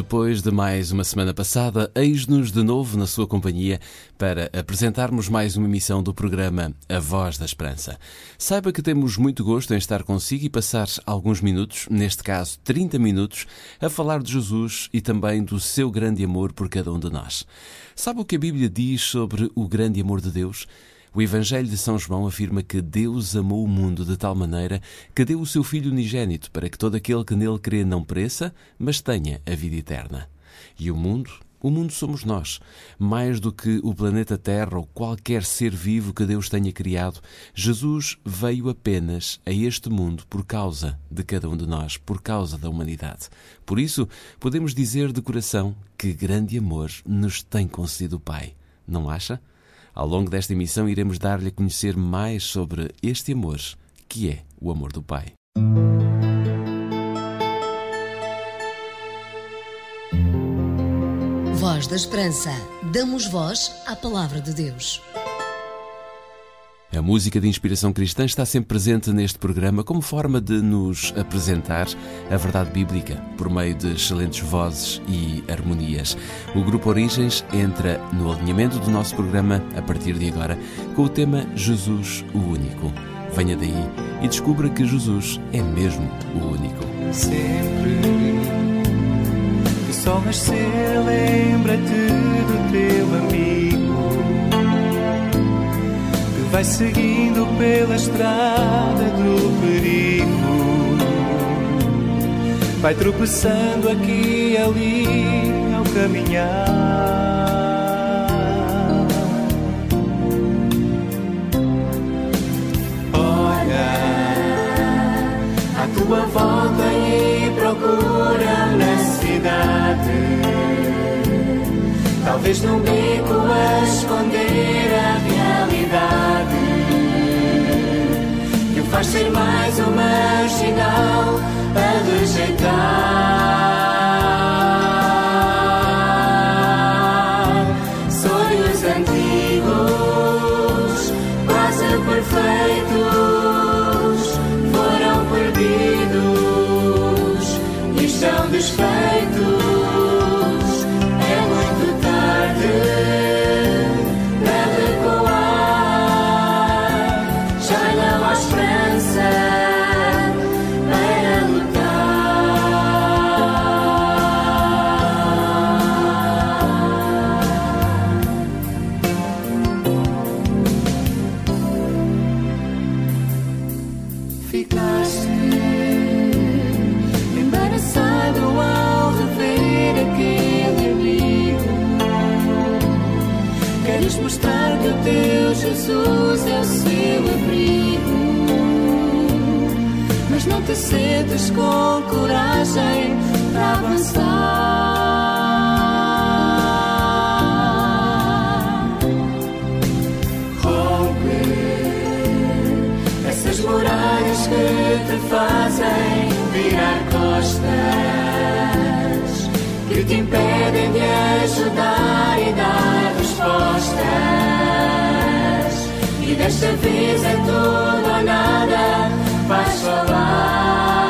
Depois de mais uma semana passada, eis-nos de novo na sua companhia para apresentarmos mais uma emissão do programa A Voz da Esperança. Saiba que temos muito gosto em estar consigo e passar alguns minutos, neste caso 30 minutos, a falar de Jesus e também do seu grande amor por cada um de nós. Sabe o que a Bíblia diz sobre o grande amor de Deus? O Evangelho de São João afirma que Deus amou o mundo de tal maneira que deu o seu Filho unigênito para que todo aquele que nele crê não pereça, mas tenha a vida eterna. E o mundo? O mundo somos nós. Mais do que o planeta Terra ou qualquer ser vivo que Deus tenha criado, Jesus veio apenas a este mundo por causa de cada um de nós, por causa da humanidade. Por isso, podemos dizer de coração que grande amor nos tem concedido o Pai. Não acha? Ao longo desta emissão, iremos dar-lhe a conhecer mais sobre este amor, que é o amor do Pai. Voz da Esperança. Damos voz à Palavra de Deus. A música de inspiração cristã está sempre presente neste programa como forma de nos apresentar a verdade bíblica por meio de excelentes vozes e harmonias. O Grupo Origens entra no alinhamento do nosso programa a partir de agora com o tema Jesus o Único. Venha daí e descubra que Jesus é mesmo o único. Sempre que vai seguindo pela estrada do perigo. Vai tropeçando aqui e ali ao caminhar. Olha à tua volta e procura na cidade. Talvez num beco a esconder a realidade faz ser mais um marginal a rejeitar. Sonhos antigos, quase perfeitos Foram perdidos e estão desfeitos costas, que te impedem de ajudar e dar respostas. E desta vez é tudo ou nada, vais falar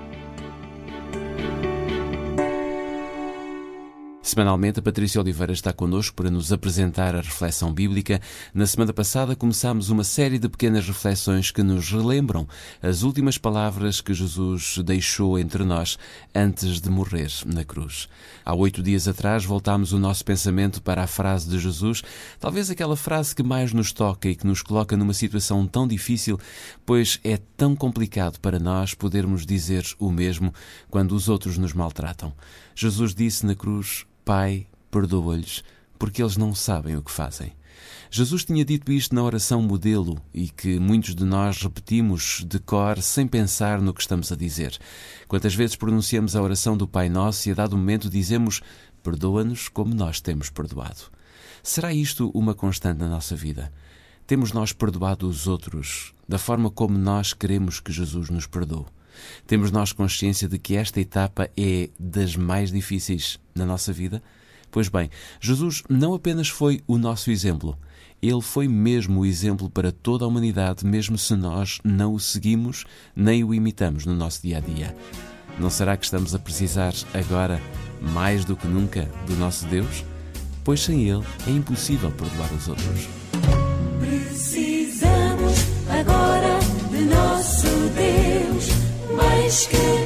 Semanalmente, a Patrícia Oliveira está connosco para nos apresentar a reflexão bíblica. Na semana passada, começámos uma série de pequenas reflexões que nos relembram as últimas palavras que Jesus deixou entre nós antes de morrer na cruz. Há oito dias atrás, voltámos o nosso pensamento para a frase de Jesus, talvez aquela frase que mais nos toca e que nos coloca numa situação tão difícil, pois é tão complicado para nós podermos dizer o mesmo quando os outros nos maltratam. Jesus disse na cruz: Pai, perdoa-lhes, porque eles não sabem o que fazem. Jesus tinha dito isto na oração modelo e que muitos de nós repetimos de cor sem pensar no que estamos a dizer. Quantas vezes pronunciamos a oração do Pai Nosso e a dado momento dizemos: Perdoa-nos como nós temos perdoado. Será isto uma constante na nossa vida? Temos nós perdoado os outros da forma como nós queremos que Jesus nos perdoe? Temos nós consciência de que esta etapa é das mais difíceis na nossa vida? Pois bem, Jesus não apenas foi o nosso exemplo, ele foi mesmo o exemplo para toda a humanidade, mesmo se nós não o seguimos nem o imitamos no nosso dia a dia. Não será que estamos a precisar agora, mais do que nunca, do nosso Deus? Pois sem Ele é impossível perdoar os outros. Mais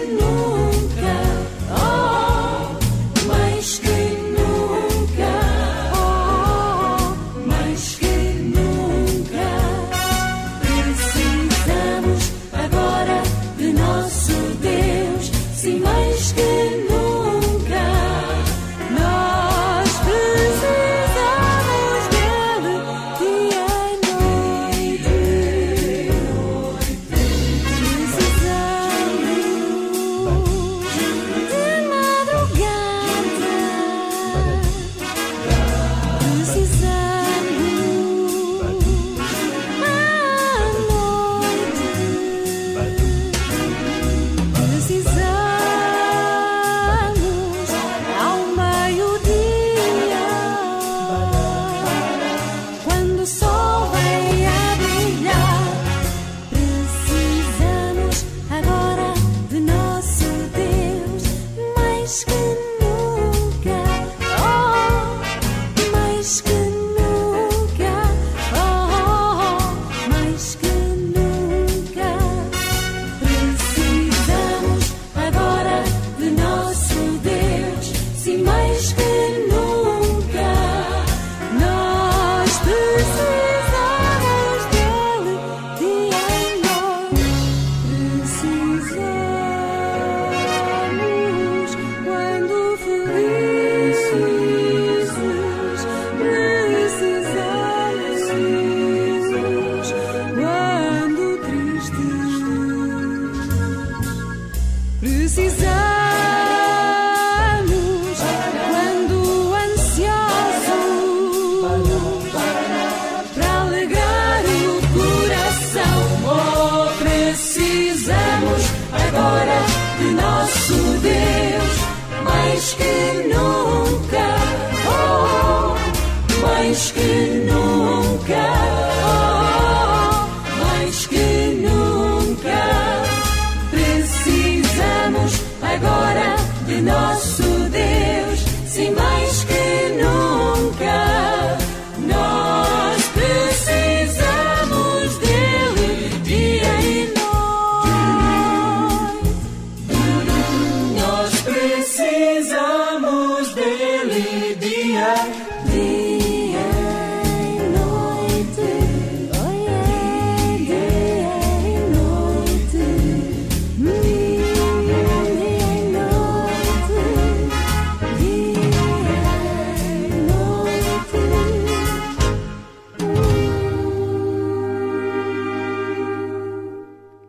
Deus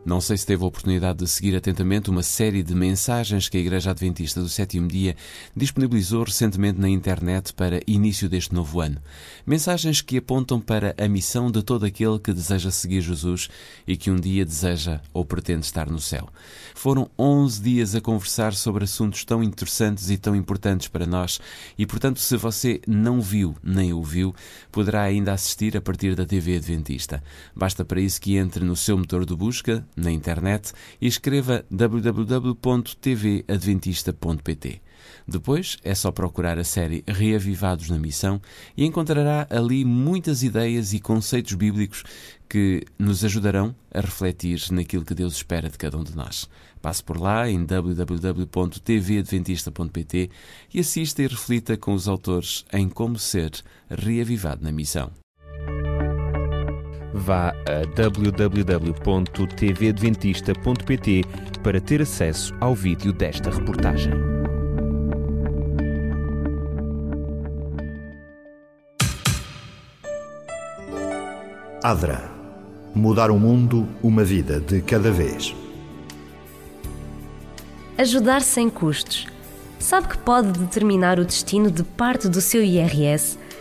Não sei se teve a oportunidade de seguir atentamente uma série de mensagens que a Igreja Adventista do Sétimo Dia disponibilizou recentemente na internet para início deste novo ano. Mensagens que apontam para a missão de todo aquele que deseja seguir Jesus e que um dia deseja ou pretende estar no céu. Foram 11 dias a conversar sobre assuntos tão interessantes e tão importantes para nós e, portanto, se você não viu nem ouviu, poderá ainda assistir a partir da TV Adventista. Basta para isso que entre no seu motor de busca, na internet e escreva www.tvadventista.pt. Depois é só procurar a série Reavivados na Missão e encontrará ali muitas ideias e conceitos bíblicos que nos ajudarão a refletir naquilo que Deus espera de cada um de nós. Passe por lá em www.tvadventista.pt e assista e reflita com os autores em como ser reavivado na missão. Vá a www.tvadventista.pt para ter acesso ao vídeo desta reportagem. ADRA Mudar o mundo, uma vida de cada vez. Ajudar sem custos. Sabe que pode determinar o destino de parte do seu IRS?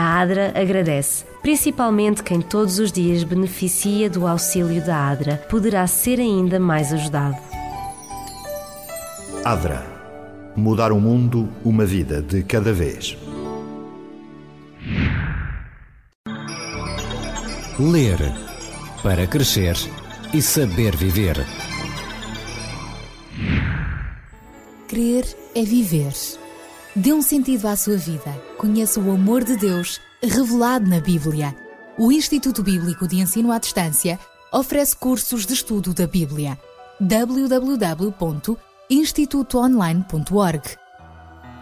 A ADRA agradece, principalmente quem todos os dias beneficia do auxílio da ADRA, poderá ser ainda mais ajudado. ADRA Mudar o mundo, uma vida de cada vez. Ler para crescer e saber viver. Crer é viver. Dê um sentido à sua vida. Conheça o amor de Deus revelado na Bíblia. O Instituto Bíblico de Ensino à Distância oferece cursos de estudo da Bíblia. www.institutoonline.org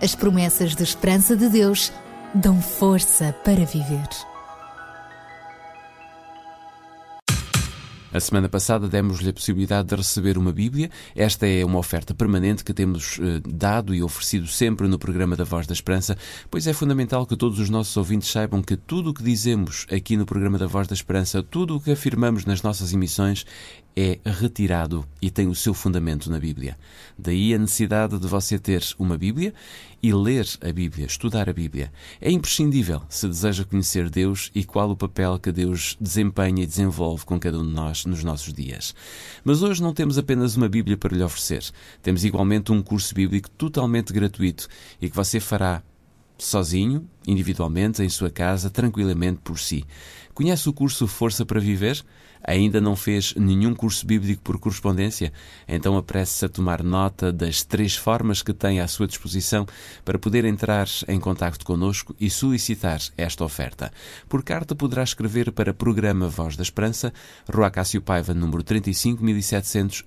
As promessas de esperança de Deus dão força para viver. A semana passada demos-lhe a possibilidade de receber uma Bíblia. Esta é uma oferta permanente que temos eh, dado e oferecido sempre no programa da Voz da Esperança, pois é fundamental que todos os nossos ouvintes saibam que tudo o que dizemos aqui no programa da Voz da Esperança, tudo o que afirmamos nas nossas emissões é retirado e tem o seu fundamento na Bíblia. Daí a necessidade de você ter uma Bíblia e ler a Bíblia, estudar a Bíblia. É imprescindível se deseja conhecer Deus e qual o papel que Deus desempenha e desenvolve com cada um de nós nos nossos dias. Mas hoje não temos apenas uma Bíblia para lhe oferecer. Temos igualmente um curso bíblico totalmente gratuito e que você fará sozinho, individualmente, em sua casa, tranquilamente por si. Conhece o curso Força para Viver? Ainda não fez nenhum curso bíblico por correspondência? Então apresse-se a tomar nota das três formas que tem à sua disposição para poder entrar em contato connosco e solicitar esta oferta. Por carta poderá escrever para Programa Voz da Esperança, Rua Cássio Paiva, número 35700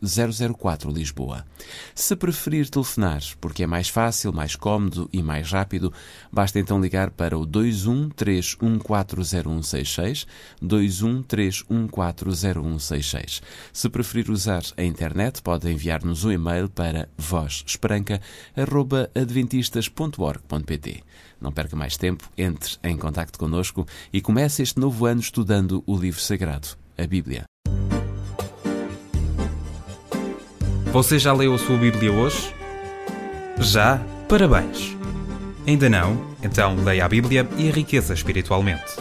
004, Lisboa. Se preferir telefonar, porque é mais fácil, mais cómodo e mais rápido, basta então ligar para o 213140166, 213140166. 0166. Se preferir usar a internet, pode enviar-nos um e-mail para vozesperanca.adventistas.org.pt. Não perca mais tempo, entre em contato connosco e comece este novo ano estudando o livro sagrado, a Bíblia. Você já leu a sua Bíblia hoje? Já? Parabéns! Ainda não? Então leia a Bíblia e enriqueça espiritualmente.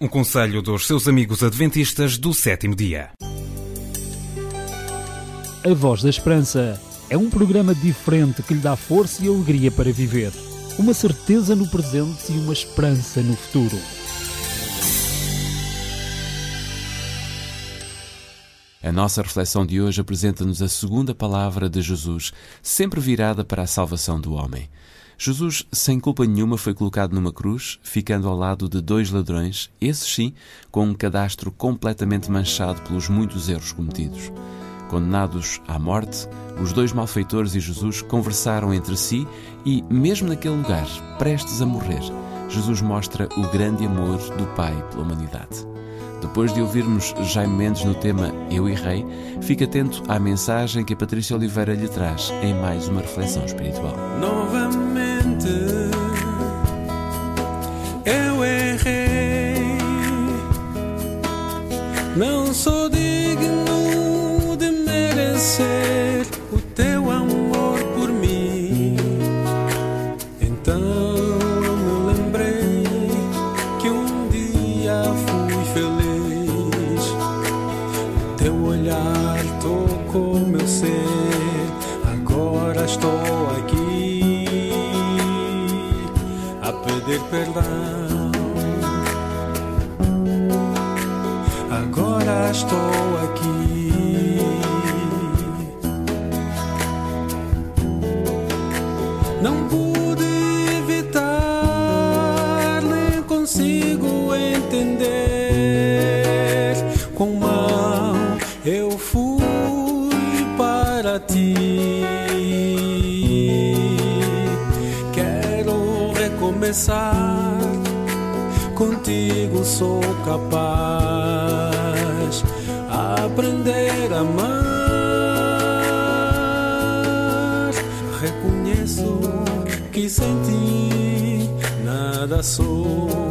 Um conselho dos seus amigos adventistas do sétimo dia. A Voz da Esperança é um programa diferente que lhe dá força e alegria para viver. Uma certeza no presente e uma esperança no futuro. A nossa reflexão de hoje apresenta-nos a segunda palavra de Jesus, sempre virada para a salvação do homem. Jesus, sem culpa nenhuma, foi colocado numa cruz, ficando ao lado de dois ladrões, esses sim, com um cadastro completamente manchado pelos muitos erros cometidos. Condenados à morte, os dois malfeitores e Jesus conversaram entre si e, mesmo naquele lugar, prestes a morrer, Jesus mostra o grande amor do Pai pela humanidade. Depois de ouvirmos Jaime Mendes no tema Eu e Rei, fique atento à mensagem que a Patrícia Oliveira lhe traz em mais uma reflexão espiritual. Novamente, Não sou digno de merecer o teu amor por mim. Então me lembrei que um dia fui feliz. O teu olhar tocou meu ser. Agora estou aqui a pedir perdão. Estou aqui. Não pude evitar, nem consigo entender quão mal eu fui para ti. Quero recomeçar, contigo sou capaz nada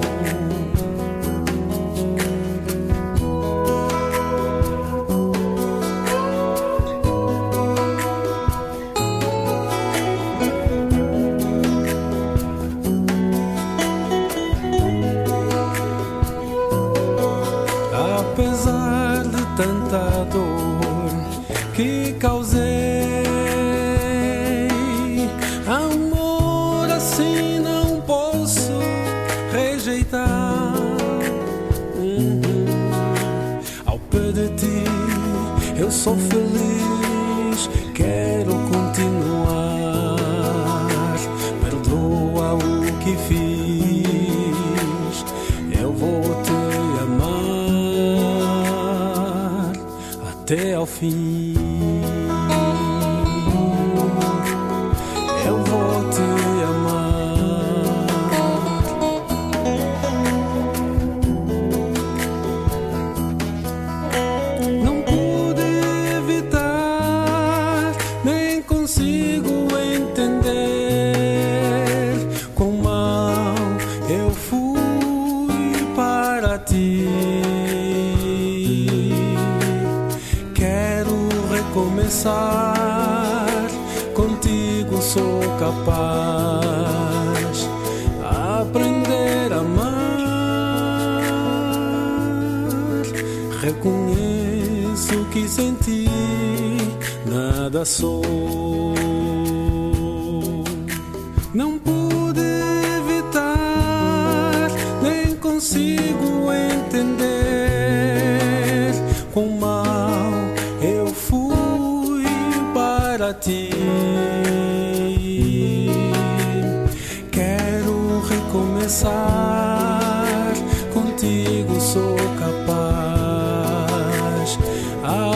recomeçar, contigo sou capaz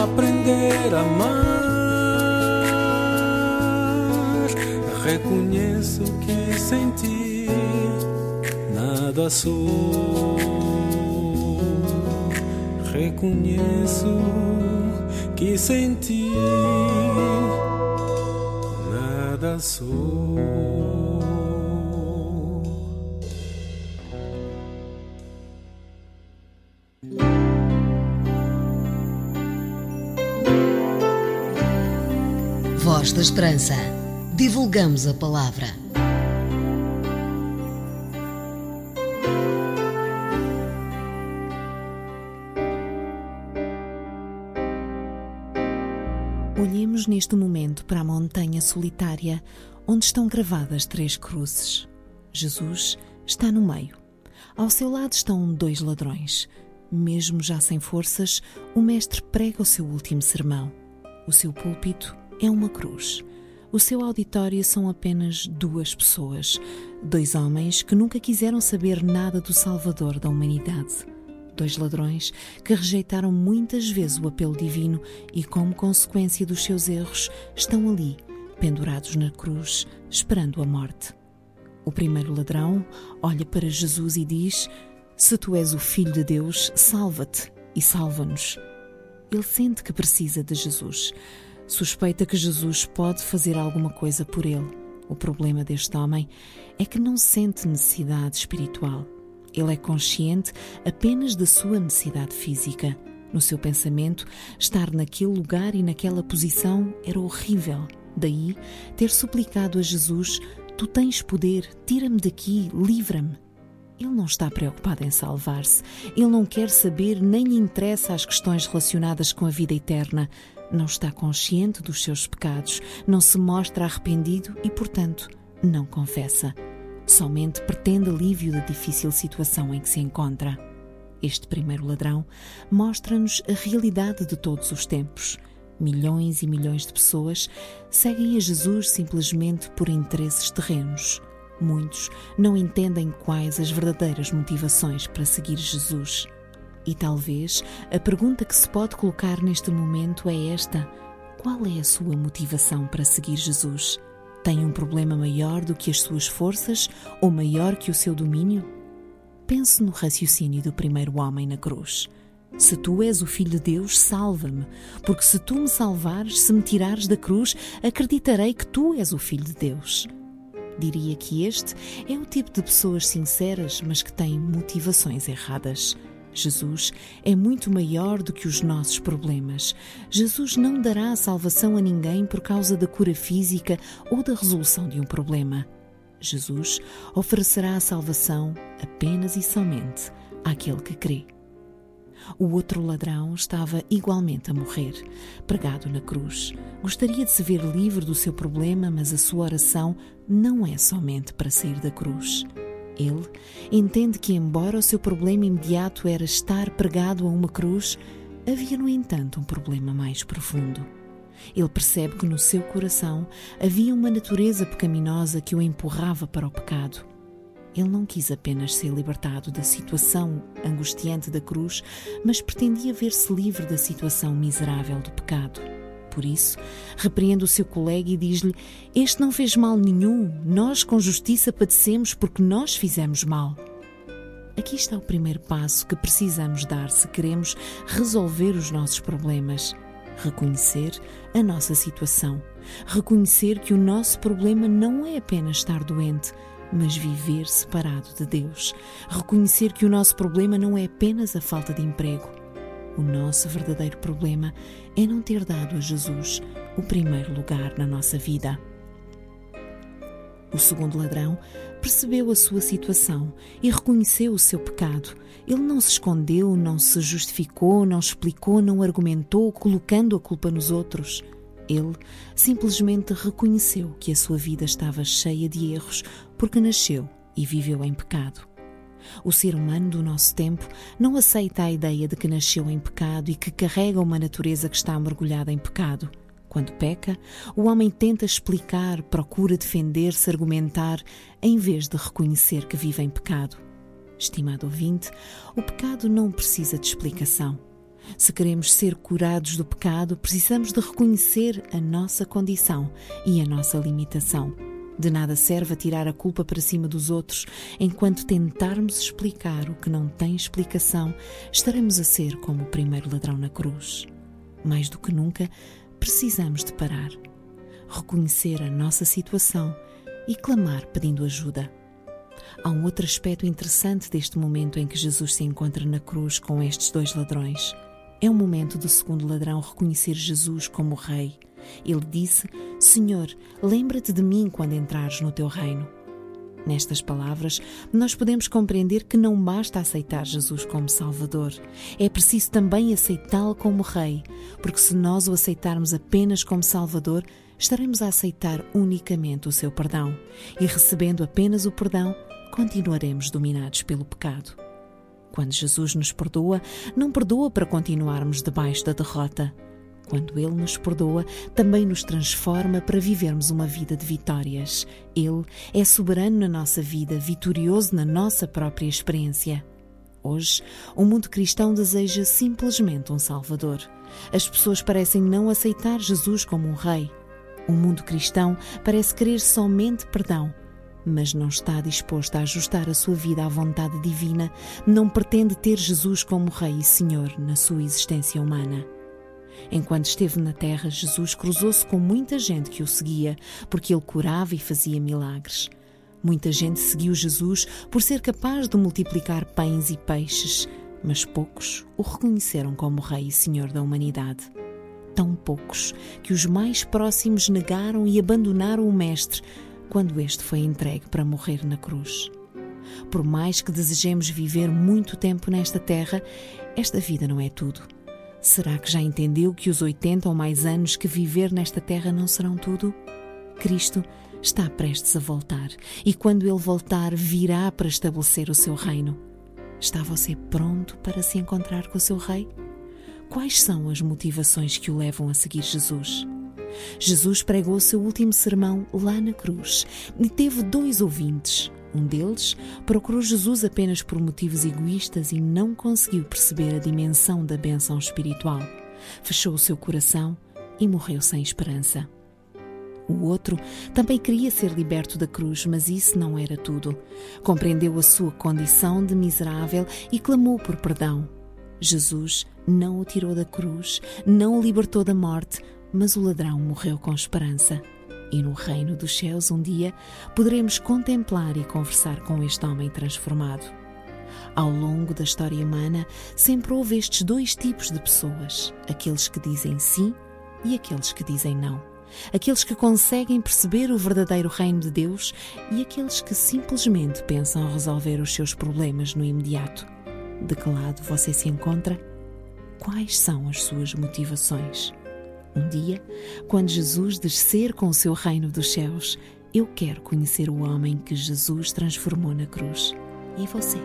aprender a amar. Reconheço que sem ti nada sou. Reconheço que sem ti nada sou. Da Esperança. Divulgamos a palavra. Olhemos neste momento para a montanha solitária onde estão gravadas três cruzes. Jesus está no meio. Ao seu lado estão dois ladrões. Mesmo já sem forças, o Mestre prega o seu último sermão. O seu púlpito é uma cruz. O seu auditório são apenas duas pessoas, dois homens que nunca quiseram saber nada do Salvador da humanidade. Dois ladrões que rejeitaram muitas vezes o apelo divino e, como consequência dos seus erros, estão ali, pendurados na cruz, esperando a morte. O primeiro ladrão olha para Jesus e diz: Se tu és o Filho de Deus, salva-te e salva-nos. Ele sente que precisa de Jesus suspeita que Jesus pode fazer alguma coisa por ele. O problema deste homem é que não sente necessidade espiritual. Ele é consciente apenas da sua necessidade física. No seu pensamento, estar naquele lugar e naquela posição era horrível. Daí ter suplicado a Jesus: Tu tens poder, tira-me daqui, livra-me. Ele não está preocupado em salvar-se. Ele não quer saber nem lhe interessa as questões relacionadas com a vida eterna não está consciente dos seus pecados, não se mostra arrependido e, portanto, não confessa. Somente pretende alívio da difícil situação em que se encontra. Este primeiro ladrão mostra-nos a realidade de todos os tempos. Milhões e milhões de pessoas seguem a Jesus simplesmente por interesses terrenos. Muitos não entendem quais as verdadeiras motivações para seguir Jesus. E talvez a pergunta que se pode colocar neste momento é esta: qual é a sua motivação para seguir Jesus? Tem um problema maior do que as suas forças ou maior que o seu domínio? Pense no raciocínio do primeiro homem na cruz. Se tu és o Filho de Deus, salva-me, porque se tu me salvares, se me tirares da cruz, acreditarei que tu és o Filho de Deus. Diria que este é o tipo de pessoas sinceras, mas que têm motivações erradas. Jesus é muito maior do que os nossos problemas. Jesus não dará salvação a ninguém por causa da cura física ou da resolução de um problema. Jesus oferecerá a salvação apenas e somente àquele que crê. O outro ladrão estava igualmente a morrer, pregado na cruz. Gostaria de se ver livre do seu problema, mas a sua oração não é somente para sair da cruz. Ele entende que, embora o seu problema imediato era estar pregado a uma cruz, havia, no entanto, um problema mais profundo. Ele percebe que no seu coração havia uma natureza pecaminosa que o empurrava para o pecado. Ele não quis apenas ser libertado da situação angustiante da cruz, mas pretendia ver-se livre da situação miserável do pecado. Por isso, repreende o seu colega e diz-lhe: Este não fez mal nenhum, nós com justiça padecemos porque nós fizemos mal. Aqui está o primeiro passo que precisamos dar se queremos resolver os nossos problemas. Reconhecer a nossa situação. Reconhecer que o nosso problema não é apenas estar doente, mas viver separado de Deus. Reconhecer que o nosso problema não é apenas a falta de emprego o nosso verdadeiro problema é não ter dado a Jesus o primeiro lugar na nossa vida. O segundo ladrão percebeu a sua situação e reconheceu o seu pecado. Ele não se escondeu, não se justificou, não explicou, não argumentou, colocando a culpa nos outros. Ele simplesmente reconheceu que a sua vida estava cheia de erros porque nasceu e viveu em pecado. O ser humano do nosso tempo não aceita a ideia de que nasceu em pecado e que carrega uma natureza que está mergulhada em pecado. Quando peca, o homem tenta explicar, procura defender-se, argumentar, em vez de reconhecer que vive em pecado. Estimado ouvinte, o pecado não precisa de explicação. Se queremos ser curados do pecado, precisamos de reconhecer a nossa condição e a nossa limitação. De nada serve tirar a culpa para cima dos outros, enquanto tentarmos explicar o que não tem explicação, estaremos a ser como o primeiro ladrão na cruz. Mais do que nunca, precisamos de parar, reconhecer a nossa situação e clamar pedindo ajuda. Há um outro aspecto interessante deste momento em que Jesus se encontra na cruz com estes dois ladrões. É o momento do segundo ladrão reconhecer Jesus como Rei ele disse: Senhor, lembra-te de mim quando entrares no teu reino. Nestas palavras, nós podemos compreender que não basta aceitar Jesus como Salvador, é preciso também aceitá-lo como Rei, porque se nós o aceitarmos apenas como Salvador, estaremos a aceitar unicamente o seu perdão, e recebendo apenas o perdão, continuaremos dominados pelo pecado. Quando Jesus nos perdoa, não perdoa para continuarmos debaixo da derrota quando Ele nos perdoa, também nos transforma para vivermos uma vida de vitórias. Ele é soberano na nossa vida, vitorioso na nossa própria experiência. Hoje, o mundo cristão deseja simplesmente um Salvador. As pessoas parecem não aceitar Jesus como um Rei. O mundo cristão parece querer somente perdão, mas não está disposto a ajustar a sua vida à vontade divina, não pretende ter Jesus como Rei e Senhor na sua existência humana. Enquanto esteve na terra, Jesus cruzou-se com muita gente que o seguia, porque ele curava e fazia milagres. Muita gente seguiu Jesus por ser capaz de multiplicar pães e peixes, mas poucos o reconheceram como Rei e Senhor da humanidade. Tão poucos que os mais próximos negaram e abandonaram o Mestre quando este foi entregue para morrer na cruz. Por mais que desejemos viver muito tempo nesta terra, esta vida não é tudo. Será que já entendeu que os 80 ou mais anos que viver nesta terra não serão tudo? Cristo está prestes a voltar e quando ele voltar, virá para estabelecer o seu reino. Está você pronto para se encontrar com o seu rei? Quais são as motivações que o levam a seguir Jesus? Jesus pregou seu último sermão lá na cruz e teve dois ouvintes. Um deles procurou Jesus apenas por motivos egoístas e não conseguiu perceber a dimensão da benção espiritual. Fechou o seu coração e morreu sem esperança. O outro também queria ser liberto da cruz, mas isso não era tudo. Compreendeu a sua condição de miserável e clamou por perdão. Jesus não o tirou da cruz, não o libertou da morte, mas o ladrão morreu com esperança. E no reino dos céus, um dia, poderemos contemplar e conversar com este homem transformado. Ao longo da história humana, sempre houve estes dois tipos de pessoas: aqueles que dizem sim e aqueles que dizem não. Aqueles que conseguem perceber o verdadeiro reino de Deus e aqueles que simplesmente pensam resolver os seus problemas no imediato. De que lado você se encontra? Quais são as suas motivações? Um dia, quando Jesus descer com o seu reino dos céus, eu quero conhecer o homem que Jesus transformou na cruz. E você?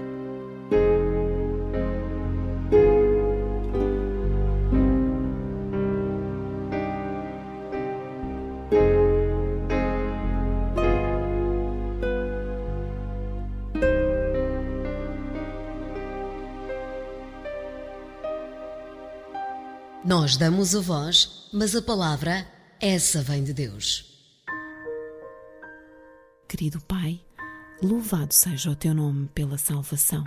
Nós damos a voz, mas a palavra, essa vem de Deus. Querido Pai, louvado seja o teu nome pela salvação.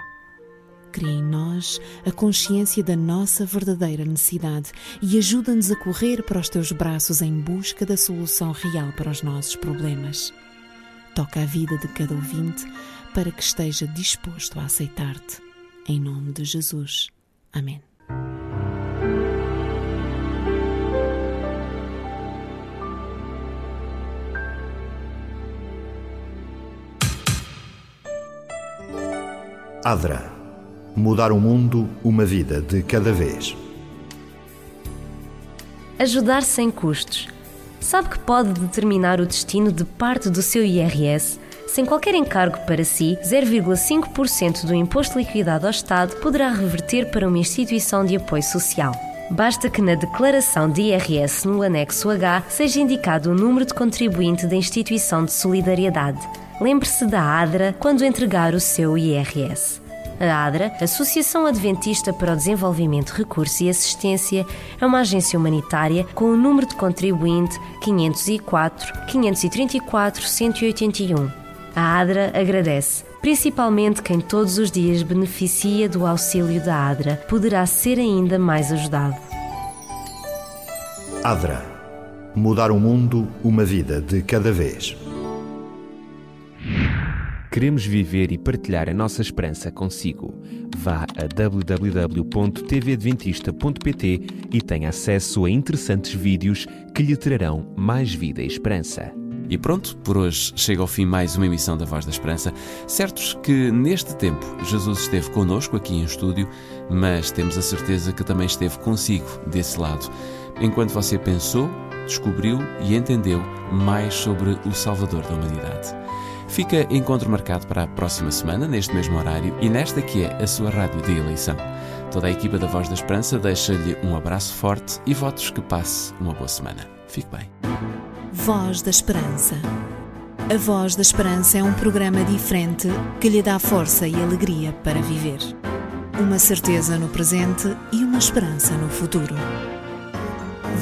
Cria em nós a consciência da nossa verdadeira necessidade e ajuda-nos a correr para os teus braços em busca da solução real para os nossos problemas. Toca a vida de cada ouvinte para que esteja disposto a aceitar-te. Em nome de Jesus. Amém. Adra. Mudar o mundo, uma vida de cada vez. Ajudar sem custos. Sabe que pode determinar o destino de parte do seu IRS? Sem qualquer encargo para si, 0,5% do imposto liquidado ao Estado poderá reverter para uma instituição de apoio social. Basta que na declaração de IRS no anexo H seja indicado o número de contribuinte da instituição de solidariedade. Lembre-se da ADRA quando entregar o seu IRS. A ADRA, Associação Adventista para o Desenvolvimento, Recurso e Assistência, é uma agência humanitária com o número de contribuinte 504 534 181. A ADRA agradece, principalmente quem todos os dias beneficia do auxílio da ADRA, poderá ser ainda mais ajudado. ADRA. Mudar o mundo, uma vida de cada vez. Queremos viver e partilhar a nossa esperança consigo. Vá a www.tvadventista.pt e tenha acesso a interessantes vídeos que lhe trarão mais vida e esperança. E pronto, por hoje chega ao fim mais uma emissão da Voz da Esperança. Certos que neste tempo Jesus esteve connosco aqui em estúdio, mas temos a certeza que também esteve consigo desse lado. Enquanto você pensou, descobriu e entendeu mais sobre o Salvador da humanidade. Fica encontro marcado para a próxima semana, neste mesmo horário e nesta que é a sua rádio de eleição. Toda a equipa da Voz da Esperança deixa-lhe um abraço forte e votos que passe uma boa semana. Fique bem. Voz da Esperança. A Voz da Esperança é um programa diferente que lhe dá força e alegria para viver. Uma certeza no presente e uma esperança no futuro.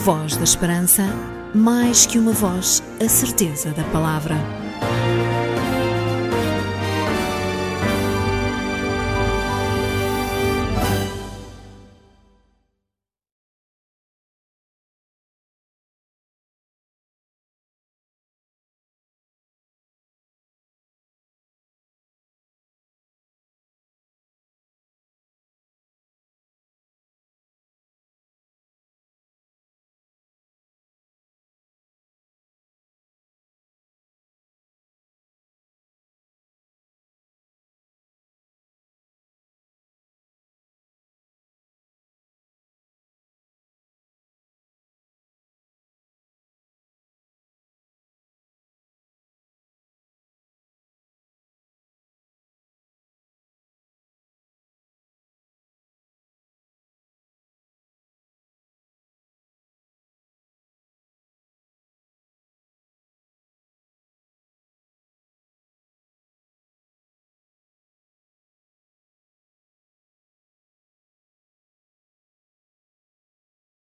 Voz da Esperança, mais que uma voz, a certeza da palavra.